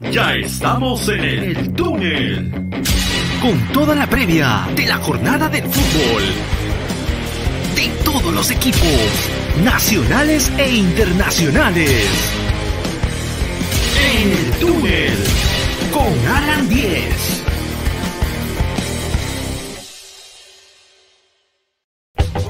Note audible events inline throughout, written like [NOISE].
Ya estamos en el túnel. Con toda la previa de la jornada del fútbol. De todos los equipos, nacionales e internacionales. En el túnel. Con Alan 10.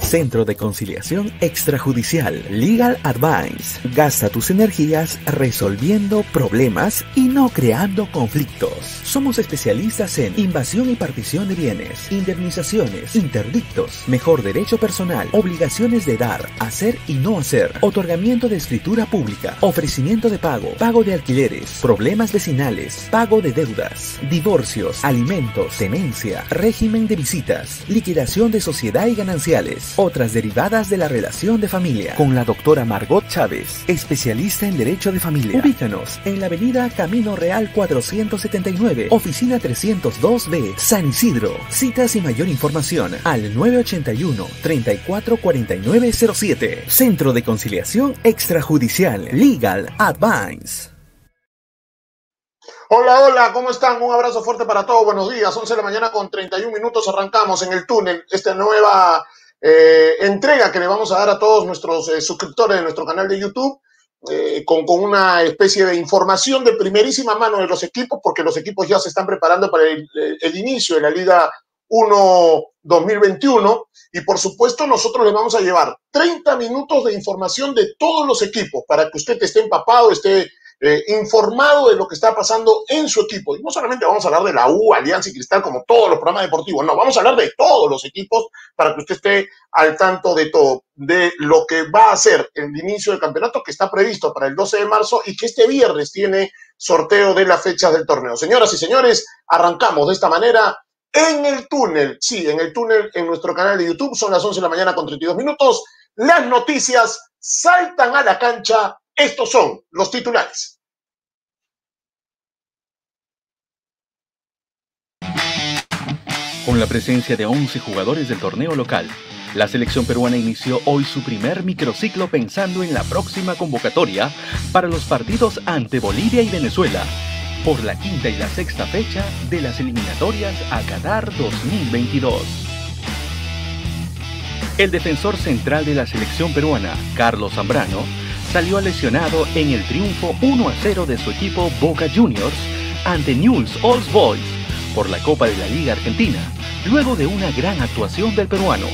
Centro de Conciliación Extrajudicial Legal Advice. Gasta tus energías resolviendo problemas y no creando conflictos. Somos especialistas en invasión y partición de bienes, indemnizaciones, interdictos, mejor derecho personal, obligaciones de dar, hacer y no hacer, otorgamiento de escritura pública, ofrecimiento de pago, pago de alquileres, problemas vecinales, pago de deudas, divorcios, alimentos, tenencia, régimen de visitas, liquidación de sociedad y gananciales otras derivadas de la relación de familia con la doctora Margot Chávez, especialista en Derecho de Familia. Ubícanos en la avenida Camino Real 479, oficina 302B, San Isidro. Citas y mayor información al 981-344907. Centro de Conciliación Extrajudicial Legal Advice. Hola, hola, ¿cómo están? Un abrazo fuerte para todos. Buenos días. 11 de la mañana con 31 minutos arrancamos en el túnel esta nueva eh, entrega que le vamos a dar a todos nuestros eh, suscriptores de nuestro canal de YouTube. Eh, con, con, una especie de información de primerísima mano de los equipos, porque los equipos ya se están preparando para el, el inicio de la Liga 1 2021 y por supuesto nosotros le vamos a llevar 30 minutos de información de todos los equipos para que usted esté empapado, esté eh, informado de lo que está pasando en su equipo. Y no solamente vamos a hablar de la U, Alianza y Cristal, como todos los programas deportivos, no, vamos a hablar de todos los equipos para que usted esté al tanto de todo, de lo que va a ser el inicio del campeonato que está previsto para el 12 de marzo y que este viernes tiene sorteo de las fechas del torneo. Señoras y señores, arrancamos de esta manera en el túnel, sí, en el túnel en nuestro canal de YouTube, son las 11 de la mañana con 32 minutos. Las noticias saltan a la cancha estos son los titulares. Con la presencia de 11 jugadores del torneo local, la selección peruana inició hoy su primer microciclo pensando en la próxima convocatoria para los partidos ante Bolivia y Venezuela por la quinta y la sexta fecha de las eliminatorias a Qatar 2022. El defensor central de la selección peruana, Carlos Zambrano, salió lesionado en el triunfo 1 a 0 de su equipo Boca Juniors ante Newell's Old Boys por la Copa de la Liga Argentina, luego de una gran actuación del peruano.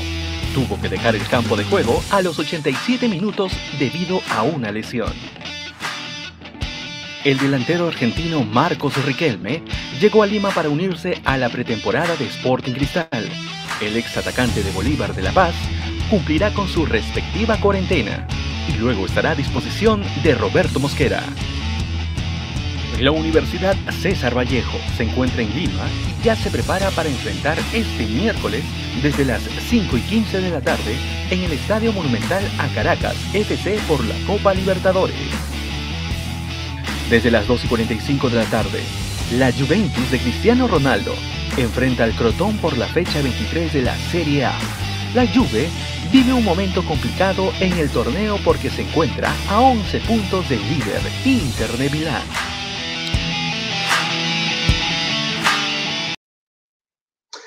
Tuvo que dejar el campo de juego a los 87 minutos debido a una lesión. El delantero argentino Marcos Riquelme llegó a Lima para unirse a la pretemporada de Sporting Cristal. El ex atacante de Bolívar de La Paz cumplirá con su respectiva cuarentena y luego estará a disposición de Roberto Mosquera. La Universidad César Vallejo se encuentra en Lima y ya se prepara para enfrentar este miércoles desde las 5 y 15 de la tarde en el Estadio Monumental a Caracas FC por la Copa Libertadores. Desde las 2 y 45 de la tarde, la Juventus de Cristiano Ronaldo enfrenta al Crotón por la fecha 23 de la Serie A. La Juve vive un momento complicado en el torneo porque se encuentra a 11 puntos del líder Inter de Milán.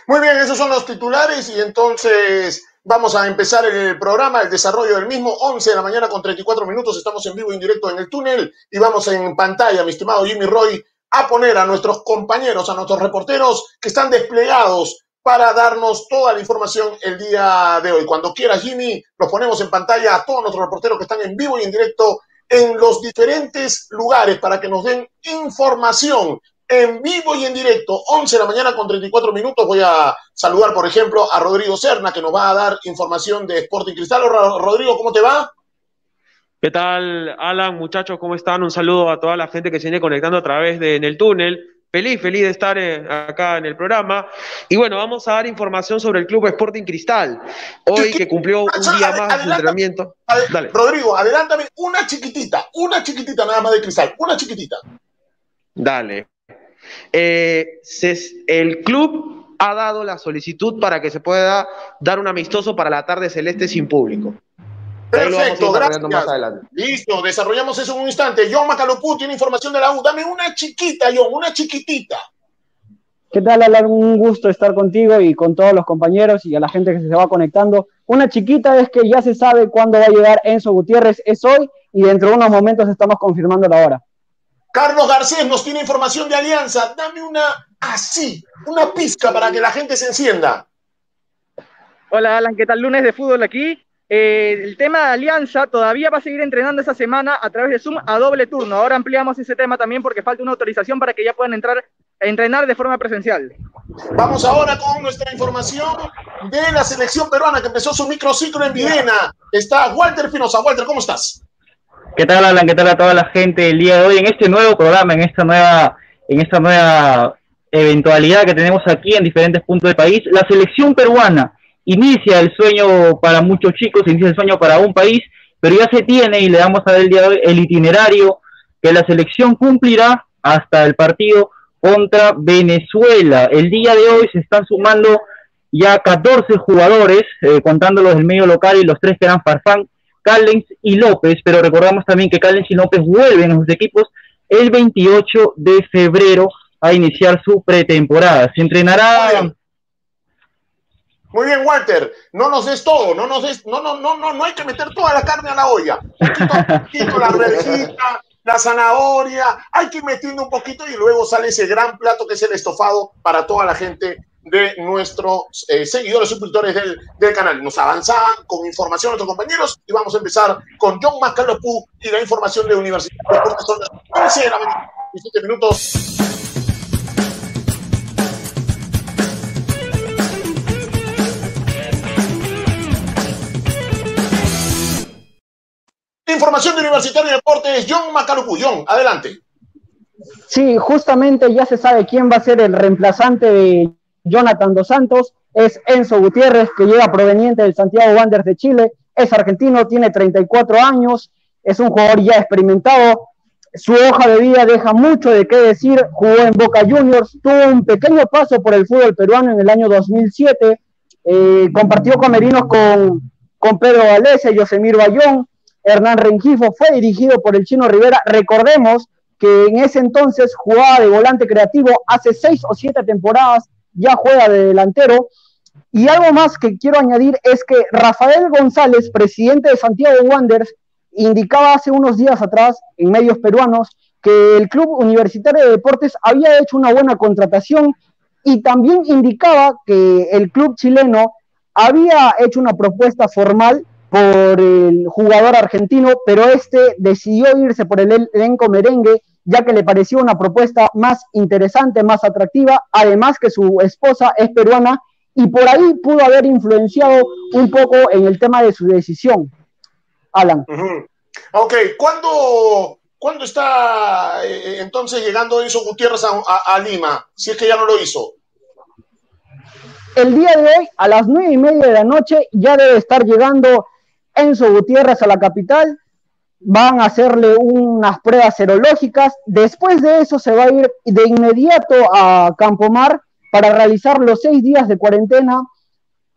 Muy bien, esos son los titulares y entonces vamos a empezar el programa, el desarrollo del mismo, 11 de la mañana con 34 minutos, estamos en vivo y en directo en el túnel y vamos en pantalla, mi estimado Jimmy Roy, a poner a nuestros compañeros, a nuestros reporteros que están desplegados para darnos toda la información el día de hoy. Cuando quieras, Jimmy, los ponemos en pantalla a todos nuestros reporteros que están en vivo y en directo en los diferentes lugares para que nos den información en vivo y en directo, 11 de la mañana con 34 minutos. Voy a saludar, por ejemplo, a Rodrigo Serna, que nos va a dar información de Sporting Cristal. Rodrigo, ¿cómo te va? ¿Qué tal, Alan? Muchachos, ¿cómo están? Un saludo a toda la gente que se viene conectando a través de En el Túnel. Feliz, feliz de estar eh, acá en el programa. Y bueno, vamos a dar información sobre el Club Sporting Cristal. Hoy que cumplió un día más de su entrenamiento. Dale. Rodrigo, adelántame una chiquitita, una chiquitita nada más de Cristal, una chiquitita. Dale. Eh, el club ha dado la solicitud para que se pueda dar un amistoso para la tarde celeste sin público. Perfecto, gracias. Listo, desarrollamos eso en un instante. John Macalopú tiene información de la U. Dame una chiquita, John, una chiquitita. ¿Qué tal, Alan? Un gusto estar contigo y con todos los compañeros y a la gente que se va conectando. Una chiquita es que ya se sabe cuándo va a llegar Enzo Gutiérrez, es hoy y dentro de unos momentos estamos confirmando la hora. Carlos Garcés nos tiene información de Alianza. Dame una así, una pizca para que la gente se encienda. Hola Alan, ¿qué tal? Lunes de fútbol aquí. Eh, el tema de Alianza todavía va a seguir entrenando esa semana a través de Zoom a doble turno. Ahora ampliamos ese tema también porque falta una autorización para que ya puedan entrar a entrenar de forma presencial. Vamos ahora con nuestra información de la selección peruana que empezó su microciclo en Videna. Está Walter Pinoza. Walter, ¿cómo estás? ¿Qué tal, Alan? ¿Qué tal a toda la gente el día de hoy en este nuevo programa, en esta nueva, en esta nueva eventualidad que tenemos aquí en diferentes puntos del país? La selección peruana inicia el sueño para muchos chicos, inicia el sueño para un país, pero ya se tiene y le damos a ver el día de hoy el itinerario que la selección cumplirá hasta el partido contra Venezuela. El día de hoy se están sumando ya 14 jugadores, eh, contando los del medio local y los tres que eran Farfán, Callens y López, pero recordamos también que Callens y López vuelven a sus equipos el 28 de febrero a iniciar su pretemporada. Se entrenará muy bien, Walter. No nos des todo, no nos des, no, no, no, no, no hay que meter toda la carne a la olla. Un poquito, [LAUGHS] la rejita, la zanahoria, hay que ir metiendo un poquito y luego sale ese gran plato que es el estofado para toda la gente de nuestros eh, seguidores, suscriptores del, del, canal. Nos avanzaban con información nuestros compañeros y vamos a empezar con John Mascalopú y la información de Universidad de Son las 11 de la mañana, 17 minutos. Información de Universitario de Deportes, John Macalucuyón, adelante. Sí, justamente ya se sabe quién va a ser el reemplazante de Jonathan Dos Santos. Es Enzo Gutiérrez, que llega proveniente del Santiago Wanderers de Chile. Es argentino, tiene 34 años, es un jugador ya experimentado. Su hoja de vida deja mucho de qué decir. Jugó en Boca Juniors, tuvo un pequeño paso por el fútbol peruano en el año 2007. Eh, compartió camerinos con, con Pedro Galese, Yosemir Bayón, Hernán Rengifo, fue dirigido por el Chino Rivera. Recordemos que en ese entonces jugaba de volante creativo, hace seis o siete temporadas ya juega de delantero. Y algo más que quiero añadir es que Rafael González, presidente de Santiago Wanderers, indicaba hace unos días atrás en medios peruanos que el Club Universitario de Deportes había hecho una buena contratación y también indicaba que el club chileno había hecho una propuesta formal por el jugador argentino, pero este decidió irse por el elenco merengue, ya que le pareció una propuesta más interesante, más atractiva, además que su esposa es peruana y por ahí pudo haber influenciado un poco en el tema de su decisión. Alan. Ok, ¿cuándo, ¿cuándo está eh, entonces llegando Enzo Gutiérrez a Lima? Si es que ya no lo hizo el día de hoy, a las nueve y media de la noche, ya debe estar llegando Enzo Gutiérrez a la capital, van a hacerle unas pruebas serológicas, después de eso se va a ir de inmediato a Campomar para realizar los seis días de cuarentena.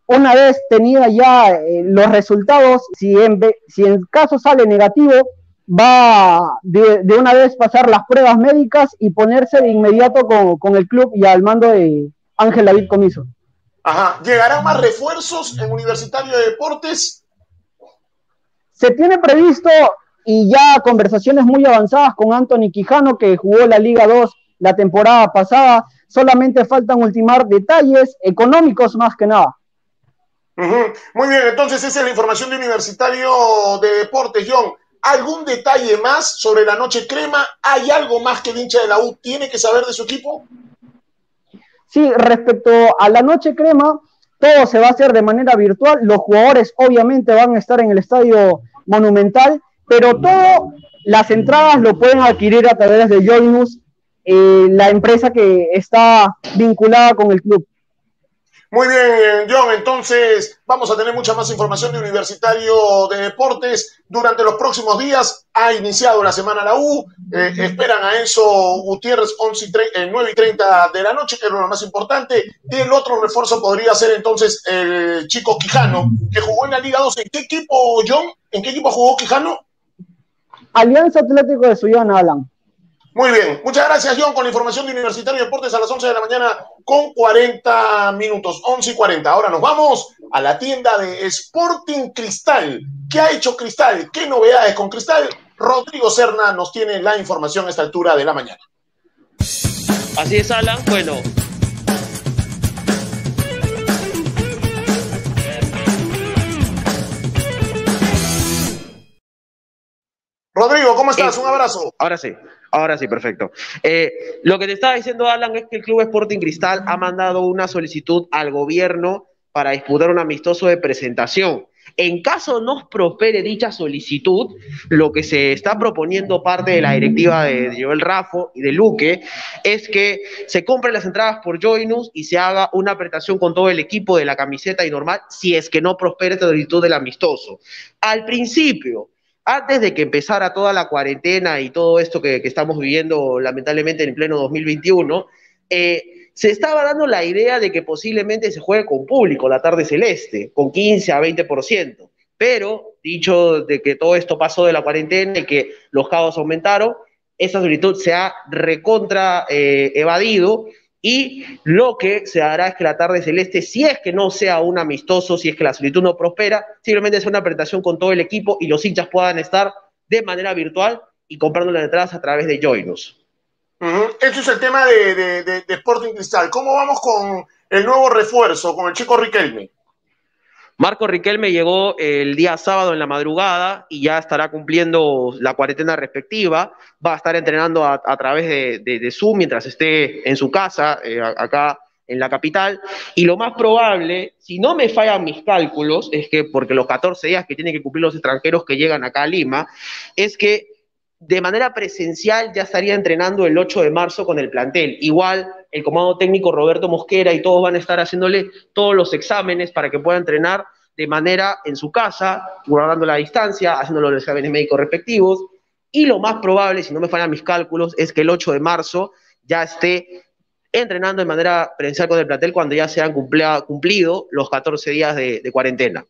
Una vez tenida ya eh, los resultados, si en, caso sale negativo, va de, una vez pasar las pruebas médicas y ponerse de inmediato con, con el club y al mando de Ángel David Comiso. Ajá. ¿Llegarán más refuerzos en Universitario de Deportes? Se tiene previsto y ya conversaciones muy avanzadas con Anthony Quijano, que jugó la Liga 2 la temporada pasada. Solamente faltan ultimar detalles económicos más que nada. Muy bien, entonces esa es la información de Universitario de Deportes, John. ¿Algún detalle más sobre la noche crema? ¿Hay algo más que el hincha de la U tiene que saber de su equipo? Sí, respecto a la noche crema, todo se va a hacer de manera virtual. Los jugadores obviamente van a estar en el estadio monumental, pero todo, las entradas lo pueden adquirir a través de Joinus, eh, la empresa que está vinculada con el club. Muy bien, John. Entonces, vamos a tener mucha más información de Universitario de Deportes durante los próximos días. Ha iniciado la semana la U. Eh, esperan a Enzo Gutiérrez 11 y 9 y 30 de la noche, que es lo más importante. Y el otro refuerzo podría ser entonces el chico Quijano, que jugó en la Liga 2. ¿En qué equipo, John? ¿En qué equipo jugó Quijano? Alianza Atlético de Sullana, Alan. Muy bien, muchas gracias John con la información de Universitario Deportes a las 11 de la mañana con 40 minutos, 11 y 40. Ahora nos vamos a la tienda de Sporting Cristal. ¿Qué ha hecho Cristal? ¿Qué novedades con Cristal? Rodrigo Serna nos tiene la información a esta altura de la mañana. Así es, Alan. Bueno, Rodrigo, ¿cómo estás? Un abrazo. Ahora sí, ahora sí, perfecto. Eh, lo que te estaba diciendo, Alan, es que el Club Sporting Cristal ha mandado una solicitud al gobierno para disputar un amistoso de presentación. En caso no prospere dicha solicitud, lo que se está proponiendo parte de la directiva de Joel Rafo y de Luque es que se compren las entradas por Joinus y se haga una apretación con todo el equipo de la camiseta y normal si es que no prospere esta solicitud del amistoso. Al principio, antes de que empezara toda la cuarentena y todo esto que, estamos viviendo lamentablemente en pleno 2021, eh, se estaba dando la idea de que posiblemente se juegue con público la tarde celeste, con 15 a 20%. Pero, dicho de que todo esto pasó de la cuarentena y que los caos aumentaron, esa solicitud se ha recontra eh, evadido y lo que se hará es que la tarde celeste, si es que no sea un amistoso, si es que la solicitud no prospera, simplemente sea una presentación con todo el equipo y los hinchas puedan estar de manera virtual y comprando las entradas a través de Joinus. Este es el tema de, de, Sporting Cristal. ¿Cómo vamos con el nuevo refuerzo, con el chico Riquelme? Marco Riquelme llegó el día sábado en la madrugada y ya estará cumpliendo la cuarentena respectiva. Va a estar entrenando a, través de, Zoom mientras esté en su casa, eh, acá en la capital. Y lo más probable, si no me fallan mis cálculos, es que porque los 14 días que tienen que cumplir los extranjeros que llegan acá a Lima, es que de manera presencial ya estaría entrenando el 8 de marzo con el plantel. Igual el comando técnico Roberto Mosquera y todos van a estar haciéndole todos los exámenes para que pueda entrenar de manera en su casa, guardando la distancia, haciendo los exámenes médicos respectivos. Y lo más probable, si no me fallan mis cálculos, es que el 8 de marzo ya esté entrenando de manera presencial con el plantel cuando ya se han cumplido los 14 días de cuarentena.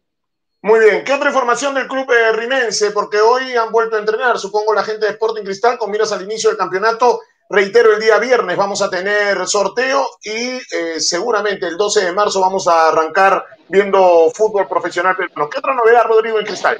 Muy bien, ¿qué otra información del club eh, rimense? Porque hoy han vuelto a entrenar, supongo la gente de Sporting Cristal, con miras al inicio del campeonato. Reitero, el día viernes vamos a tener sorteo y eh, seguramente el 12 de marzo vamos a arrancar viendo fútbol profesional peruano. ¿Qué otra novedad, Rodrigo, en Cristal?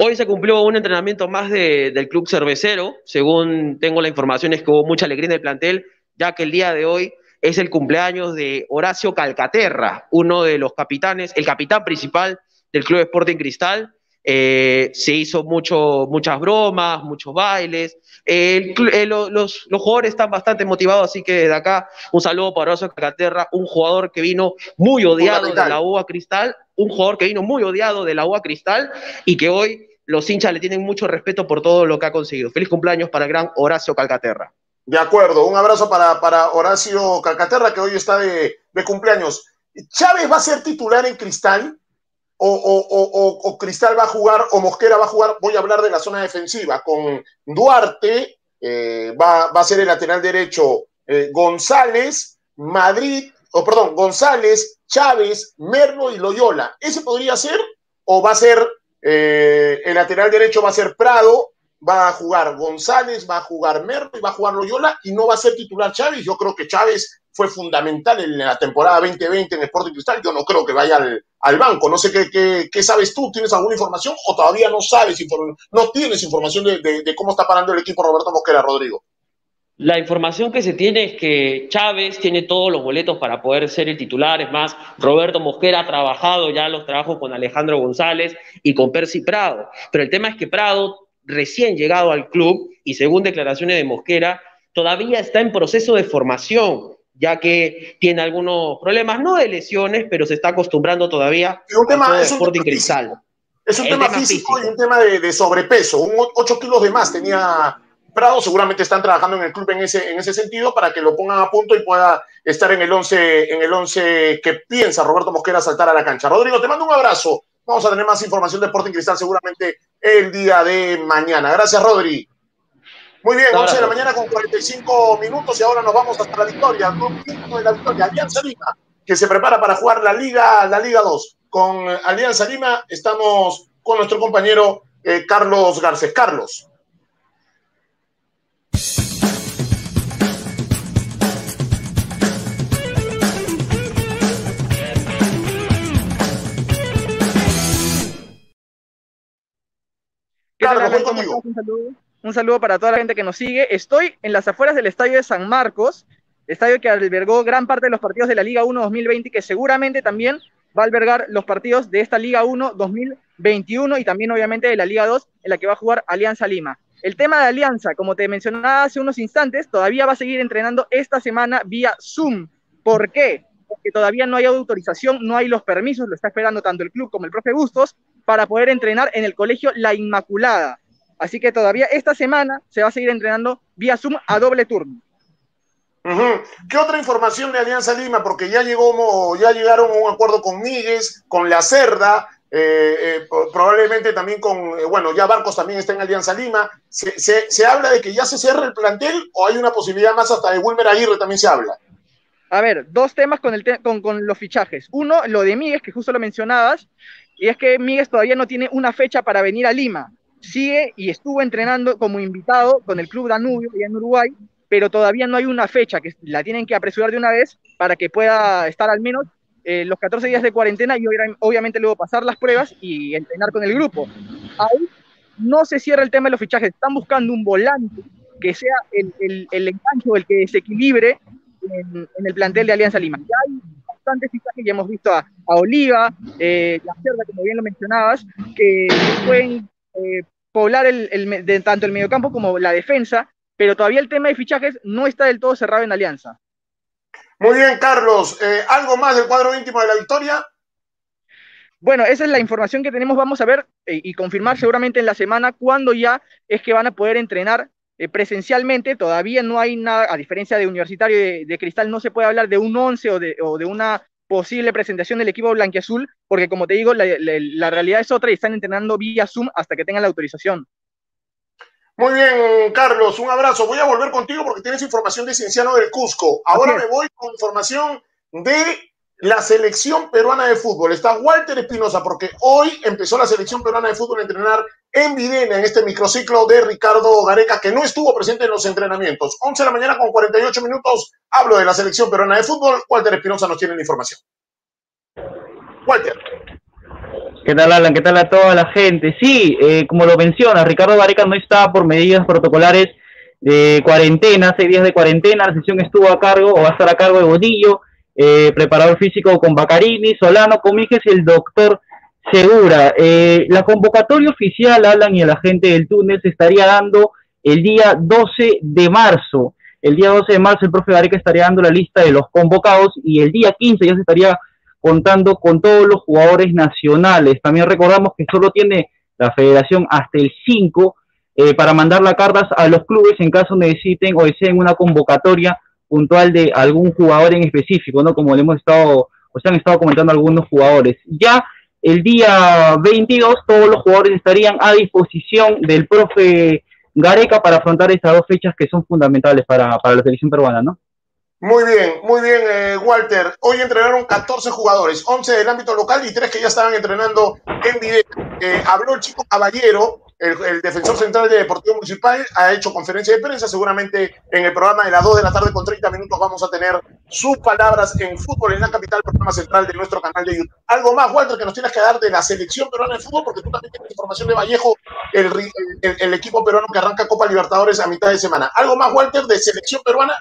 Hoy se cumplió un entrenamiento más del club cervecero. Según tengo la información, es que hubo mucha alegría en el plantel, ya que el día de hoy es el cumpleaños de Horacio Calcaterra, uno de los capitanes, el capitán principal del Club Sporting Cristal. Eh, se hizo mucho, muchas bromas, muchos bailes. Eh, los, los, jugadores están bastante motivados, así que desde acá un saludo para Oso Caterra, un jugador que vino muy odiado de la UA Cristal, un jugador que vino muy odiado de la UA Cristal y que hoy los hinchas le tienen mucho respeto por todo lo que ha conseguido. Feliz cumpleaños para el gran Horacio Calcaterra. De acuerdo, un abrazo para, para Horacio Calcaterra que hoy está de, de cumpleaños. ¿Chávez va a ser titular en Cristal? O, Cristal va a jugar o Mosquera va a jugar, voy a hablar de la zona defensiva, con Duarte, eh, va, a ser el lateral derecho eh, González, Madrid, o perdón, González, Chávez, Merlo y Loyola. ¿Ese podría ser? ¿O va a ser eh, el lateral derecho va a ser Prado, va a jugar González, va a jugar Merlo y va a jugar Loyola y no va a ser titular Chávez? Yo creo que Chávez fue fundamental en la temporada 2020 en Sporting Cristal. Yo no creo que vaya al, banco. No sé qué, qué, sabes tú. ¿Tienes alguna información o todavía no sabes, no tienes información de, cómo está parando el equipo Roberto Mosquera, Rodrigo? La información que se tiene es que Chávez tiene todos los boletos para poder ser el titular. Es más, Roberto Mosquera ha trabajado ya los trabajos con Alejandro González y con Percy Prado. Pero el tema es que Prado, recién llegado al club y según declaraciones de Mosquera, todavía está en proceso de formación ya que tiene algunos problemas, no de lesiones, pero se está acostumbrando todavía es un tema, es un tema Cristal. Es un tema, físico, y un tema de, sobrepeso. Un 8 kilos de más tenía Prado, seguramente están trabajando en el club en ese, en ese sentido para que lo pongan a punto y pueda estar en el 11 en el once que piensa Roberto Mosquera saltar a la cancha. Rodrigo, te mando un abrazo. Vamos a tener más información de Sporting Cristal seguramente el día de mañana. Gracias, Rodri. Muy bien, 11 de la mañana con 45 minutos y ahora nos vamos hasta la victoria. de la victoria, Alianza Lima, que se prepara para jugar la Liga, la Liga 2. Con Alianza Lima estamos con nuestro compañero eh, Carlos Garcés. Carlos. Un, saludo, para toda la gente que nos sigue. Estoy en las afueras del estadio de San Marcos, estadio que albergó gran parte de los partidos de la Liga 1 2020 y que seguramente también va a albergar los partidos de esta Liga 1 2021 y también obviamente de la Liga 2 en la que va a jugar Alianza Lima. El tema de Alianza, como te mencionaba hace unos instantes, todavía va a seguir entrenando esta semana vía Zoom. ¿Por qué? Porque todavía no hay autorización, no hay los permisos, lo está esperando tanto el club como el profe Bustos, para poder entrenar en el colegio La Inmaculada. Así que todavía esta semana se va a seguir entrenando vía Zoom a doble turno. ¿Qué otra información de Alianza Lima? Porque ya llegó, ya llegaron a un acuerdo con Míguez, con La Cerda, eh, eh, probablemente también con, eh, bueno, ya Barcos también está en Alianza Lima. Se, habla de que ya se cierra el plantel o hay una posibilidad más hasta de Wilmer Aguirre también se habla? A ver, dos temas con, el con, con los fichajes. Uno, lo de Míguez, que justo lo mencionabas, y es que Miguel todavía no tiene una fecha para venir a Lima. Sigue y estuvo entrenando como invitado con el Club Danubio allá en Uruguay, pero todavía no hay una fecha, que la tienen que apresurar de una vez para que pueda estar al menos eh, los 14 días de cuarentena y obviamente luego pasar las pruebas y entrenar con el grupo. Ahí no se cierra el tema de los fichajes, están buscando un volante que sea el, el, el engancho, el que desequilibre en, en, el plantel de Alianza Lima. Ya hay bastantes fichajes, ya hemos visto a, Oliva, eh, la Cerda, como bien lo mencionabas, que pueden eh, poblar el, de, tanto el mediocampo como la defensa, pero todavía el tema de fichajes no está del todo cerrado en Alianza. Muy bien, Carlos. Eh, ¿Algo más del cuadro íntimo de la victoria? Bueno, esa es la información que tenemos. Vamos a ver y confirmar seguramente en la semana cuándo ya es que van a poder entrenar eh, presencialmente todavía no hay nada, a diferencia de Universitario de, Cristal, no se puede hablar de un 11 o de, o de, una posible presentación del equipo blanquiazul, porque como te digo, la, realidad es otra y están entrenando vía Zoom hasta que tengan la autorización. Muy bien, Carlos, un abrazo. Voy a volver contigo porque tienes información de Cienciano del Cusco. Ahora me voy con información de la selección peruana de fútbol. Está Walter Espinosa porque hoy empezó la selección peruana de fútbol a entrenar en Videna, en este microciclo de Ricardo Gareca, que no estuvo presente en los entrenamientos. 11 de la mañana con 48 minutos, hablo de la selección peruana de fútbol. Walter Espinosa nos tiene la información. Walter. ¿Qué tal, Alan? ¿Qué tal a toda la gente? Sí, eh, como lo menciona, Ricardo Gareca no está por medidas protocolares de cuarentena, seis días de cuarentena. La sesión estuvo a cargo o va a estar a cargo de Bodillo, eh, preparador físico con Bacarini, Solano, Comíquez y el doctor Segura. Eh, la convocatoria oficial, Alan y a la gente del túnel, se estaría dando el día 12 de marzo. El día 12 de marzo el profe Gareca estaría dando la lista de los convocados y el día 15 ya se estaría contando con todos los jugadores nacionales. También recordamos que solo tiene la federación hasta el 5 eh, para mandar las cartas a los clubes en caso necesiten o deseen una convocatoria puntual de algún jugador en específico, ¿no? Como le hemos estado, o se han estado comentando algunos jugadores. Ya el día 22 todos los jugadores estarían a disposición del profe Gareca para afrontar estas dos fechas que son fundamentales para, la selección peruana, ¿no? Muy bien, muy bien, eh, Walter. Hoy entrenaron 14 jugadores, 11 del ámbito local y 3 que ya estaban entrenando en directo. Eh, habló el chico Caballero, el, defensor central de Deportivo Municipal ha hecho conferencia de prensa. Seguramente en el programa de las 2 de la tarde con 30 minutos vamos a tener sus palabras en fútbol en la capital, programa central de nuestro canal de YouTube. Algo más, Walter, que nos tienes que dar de la selección peruana de fútbol, porque tú también tienes información de Vallejo, el, el equipo peruano que arranca Copa Libertadores a mitad de semana. Algo más, Walter, de selección peruana.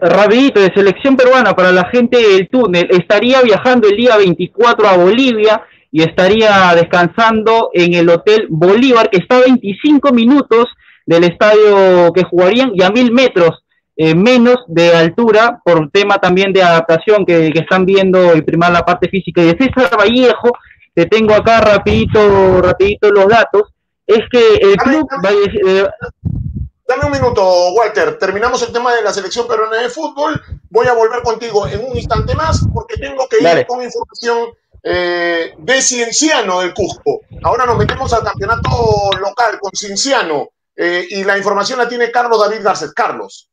Rapidito, de selección peruana para la gente del túnel. Estaría viajando el día 24 a Bolivia y estaría descansando en el Hotel Bolívar, que está a 25 minutos del estadio que jugarían y a mil metros eh, menos de altura por tema también de adaptación que, están viendo y primar la parte física. Y de César Vallejo, que tengo acá rapidito, rapidito los datos, es que el club... Dame, Dame un minuto, Walter. Terminamos el tema de la selección peruana de fútbol. Voy a volver contigo en un instante más porque tengo que ir con información eh, de Cienciano del Cusco. Ahora nos metemos al campeonato local con Cienciano eh, y la información la tiene Carlos David Garcés. Carlos.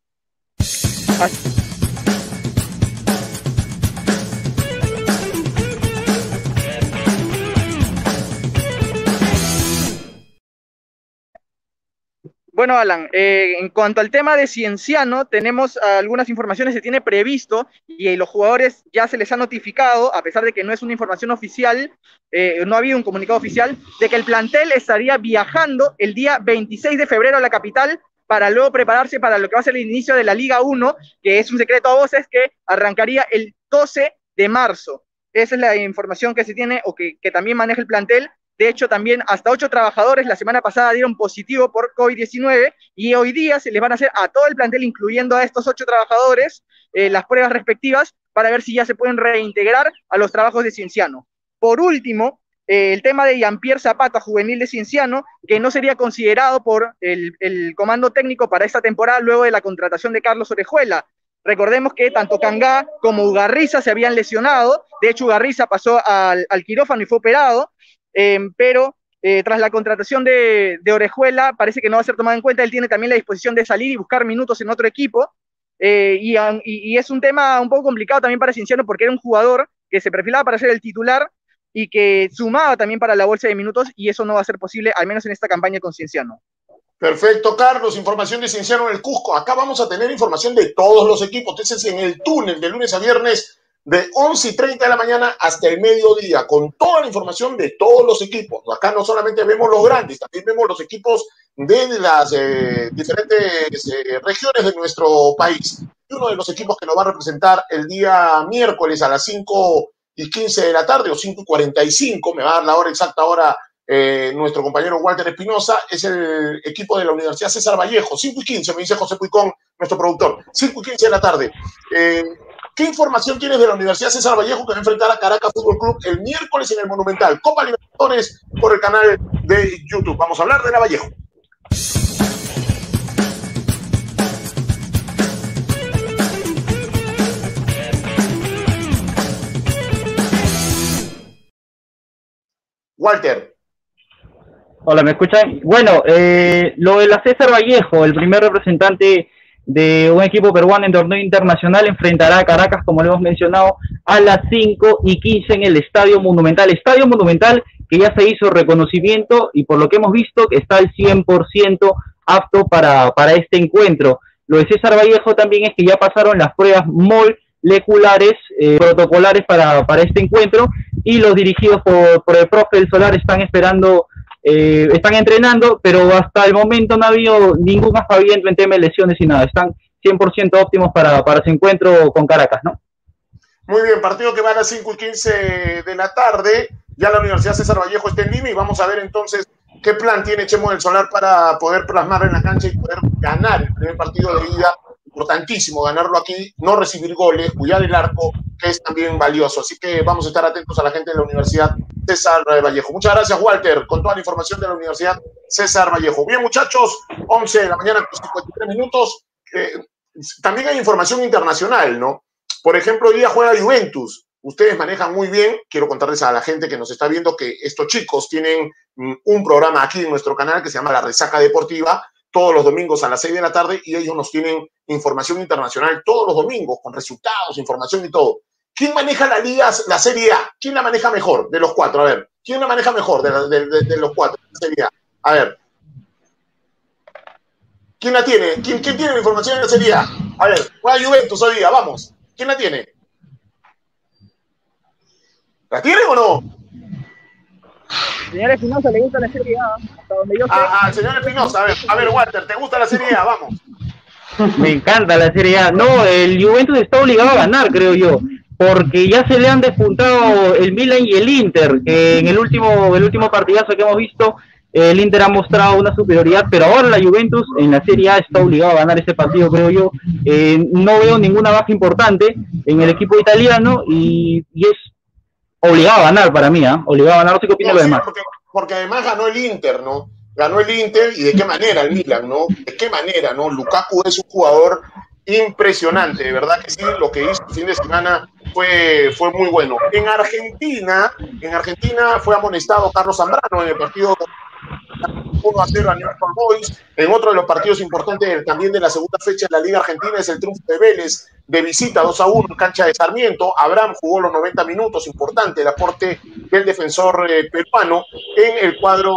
Bueno, Alan, eh, en cuanto al tema de Cienciano, tenemos algunas informaciones que tiene previsto y los jugadores ya se les ha notificado, a pesar de que no es una información oficial, eh, no ha habido un comunicado oficial, de que el plantel estaría viajando el día 26 de febrero a la capital para luego prepararse para lo que va a ser el inicio de la Liga 1, que es un secreto a voces que arrancaría el 12 de marzo. Esa es la información que se tiene o que también maneja el plantel de hecho, también hasta ocho trabajadores la semana pasada dieron positivo por COVID-19 y hoy día se les van a hacer a todo el plantel, incluyendo a estos ocho trabajadores, eh, las pruebas respectivas para ver si ya se pueden reintegrar a los trabajos de Cienciano. Por último, eh, el tema de Jean-Pierre Zapata, juvenil de Cienciano, que no sería considerado por el, comando técnico para esta temporada luego de la contratación de Carlos Orejuela. Recordemos que tanto Cangá como Ugarriza se habían lesionado. De hecho, Ugarriza pasó al quirófano y fue operado. Em, pero eh, tras la contratación de, Orejuela parece que no va a ser tomado en cuenta, él tiene también la disposición de salir y buscar minutos en otro equipo, eh, y, es un tema un poco complicado también para Cienciano porque era un jugador que se perfilaba para ser el titular y que sumaba también para la bolsa de minutos, y eso no va a ser posible, al menos en esta campaña con Cienciano. Perfecto, Carlos. Información de Cienciano en el Cusco. Acá vamos a tener información de todos los equipos. Entonces, en el túnel de lunes a viernes de 11 y 30 de la mañana hasta el mediodía, con toda la información de todos los equipos. Acá no solamente vemos los grandes, también vemos los equipos de las eh, diferentes eh, regiones de nuestro país. Y uno de los equipos que nos va a representar el día miércoles a las 5 y 15 de la tarde o 5 y 45, me va a dar la hora exacta ahora eh, nuestro compañero Walter Espinosa, es el equipo de la Universidad César Vallejo, 5 y 15, me dice José Puicón, nuestro productor, 5 y 15 de la tarde. ¿Qué información tienes de la Universidad César Vallejo que va a enfrentar a Caracas Fútbol Club el miércoles en el Monumental? Copa Libertadores por el canal de YouTube. Vamos a hablar de la Vallejo. Walter. Hola, ¿me escuchan? Bueno, eh, lo de la César Vallejo, el primer representante de un equipo peruano en torneo internacional enfrentará a Caracas, como lo hemos mencionado, a las 5 y 15 en el Estadio Monumental. Estadio Monumental que ya se hizo reconocimiento y por lo que hemos visto que está al 100% apto para, para este encuentro. Lo de César Vallejo también es que ya pasaron las pruebas moleculares, eh, protocolares para, para, este encuentro y los dirigidos por, por el profe El Solar están esperando eh, están entrenando, pero hasta el momento no ha habido ningún aspaviento en tema de lesiones y nada. Están 100% óptimos para, para ese encuentro con Caracas, ¿no? Muy bien, partido que va a las 5 y 15 de la tarde. Ya la Universidad César Vallejo está en Lima y vamos a ver entonces qué plan tiene Chemo del Solar para poder plasmar en la cancha y poder ganar el primer partido de ida importantísimo ganarlo aquí, no recibir goles, cuidar el arco, que es también valioso. Así que vamos a estar atentos a la gente de la Universidad César Vallejo. Muchas gracias, Walter, con toda la información de la Universidad César Vallejo. Bien, muchachos, 11 de la mañana, 53 minutos. Eh, también hay información internacional, ¿no? Por ejemplo, hoy día juega Juventus. Ustedes manejan muy bien. Quiero contarles a la gente que nos está viendo que estos chicos tienen mm, un programa aquí en nuestro canal que se llama La Resaca Deportiva todos los domingos a las 6 de la tarde y ellos nos tienen información internacional todos los domingos con resultados, información y todo. ¿Quién maneja la liga, la Serie A? ¿Quién la maneja mejor de los cuatro? A ver, ¿quién la maneja mejor de, los cuatro? La Serie A. A ver. ¿Quién la tiene? ¿Quién, ¿Quién, tiene la información en la Serie A? A ver, juega Juventus hoy día, vamos. ¿Quién la tiene? ¿La tiene o no? Señor Espinosa, ¿le gusta la Serie A? Hasta donde yo sé. Ah, ah señor Espinosa, a ver, a ver, Walter, ¿te gusta la Serie A? Vamos. [LAUGHS] Me encanta la Serie A. No, el Juventus está obligado a ganar, creo yo. Porque ya se le han despuntado el Milan y el Inter, que en el último, el último partidazo que hemos visto, el Inter ha mostrado una superioridad, pero ahora la Juventus en la Serie A está obligado a ganar ese partido, creo yo. Eh, no veo ninguna baja importante en el equipo italiano y, y es obligado a ganar para mí, ¿ah? Obligado a ganar, no sé qué opina lo demás. Porque, además ganó el Inter, ¿no? ganó el Inter y de qué manera el Milan, ¿no? De qué manera, ¿no? Lukaku es un jugador impresionante, de verdad que sí, lo que hizo el fin de semana fue, fue muy bueno. En Argentina, en Argentina fue amonestado Carlos Zambrano en el partido 1 a 0 a Newell's Boys. En otro de los partidos importantes también de la segunda fecha de la Liga Argentina es el triunfo de Vélez de visita 2 a 1 en cancha de Sarmiento. Abraham jugó los 90 minutos, importante el aporte del defensor eh, peruano en el cuadro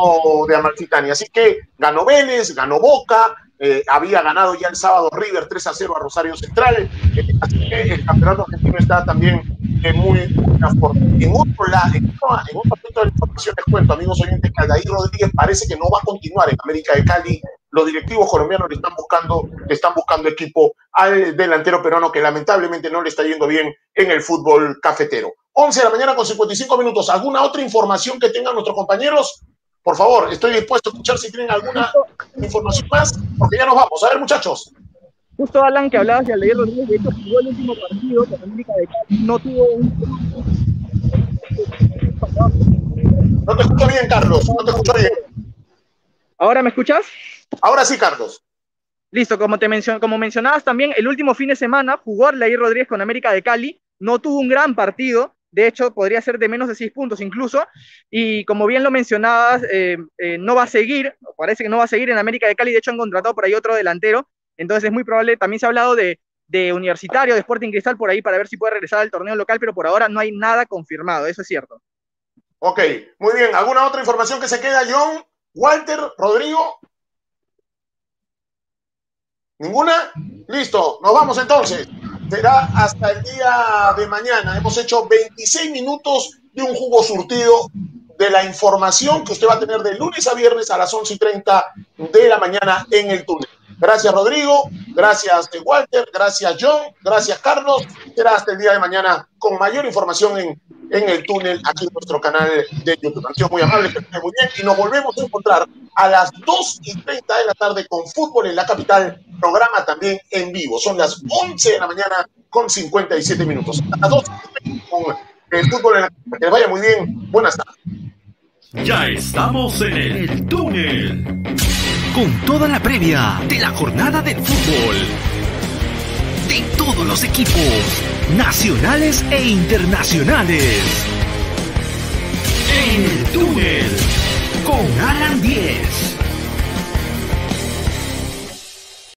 de Amalfitani. Así que ganó Vélez, ganó Boca, eh, había ganado ya el sábado River 3 a 0 a Rosario Central. Eh, así que el campeonato argentino está también en muy. En otro lado, en, otro aspecto de la información les cuento, amigos oyentes, que Aldair Rodríguez parece que no va a continuar en América de Cali. Los directivos colombianos le están buscando, le están buscando equipo al delantero peruano que lamentablemente no le está yendo bien en el fútbol cafetero. 11 de la mañana con 55 minutos. ¿Alguna otra información que tengan nuestros compañeros? Por favor, estoy dispuesto a escuchar si tienen alguna información más, porque ya nos vamos. A ver, muchachos. Justo Alan, que hablabas de Aldair Rodríguez, de hecho jugó el último partido con América de Cali, no tuvo un... No te escucho bien, Carlos, no te escucho bien. ¿Ahora me escuchas? Ahora sí, Carlos. Listo, como, te mencion como mencionabas también, el último fin de semana jugó Aldair Rodríguez con América de Cali, no tuvo un gran partido, de hecho, podría ser de menos de seis puntos incluso. Y como bien lo mencionabas, eh, eh, no va a seguir, parece que no va a seguir en América de Cali. De hecho, han contratado por ahí otro delantero. Entonces es muy probable, también se ha hablado de, de Universitario, de Sporting Cristal por ahí para ver si puede regresar al torneo local, pero por ahora no hay nada confirmado, eso es cierto. Ok, muy bien. ¿Alguna otra información que se queda, John? Walter, Rodrigo. ¿Ninguna? Listo, nos vamos entonces será hasta el día de mañana. Hemos hecho 26 minutos de un jugo surtido de la información que usted va a tener de lunes a viernes a las 11 y 30 de la mañana en el túnel. Gracias Rodrigo, gracias Walter, gracias John, gracias Carlos. Será hasta el día de mañana con mayor información en, en el túnel aquí en nuestro canal de YouTube. Han muy amables, que muy bien y nos volvemos a encontrar a las 2 y 30 de la tarde con Fútbol en la Capital, programa también en vivo. Son las 11 de la mañana con 57 minutos. A las 2 con el Fútbol en la Capital. Que les vaya muy bien. Buenas tardes. Ya estamos en el túnel. Con toda la previa de la jornada del fútbol. De todos los equipos, nacionales e internacionales. En el túnel. Con Alan 10.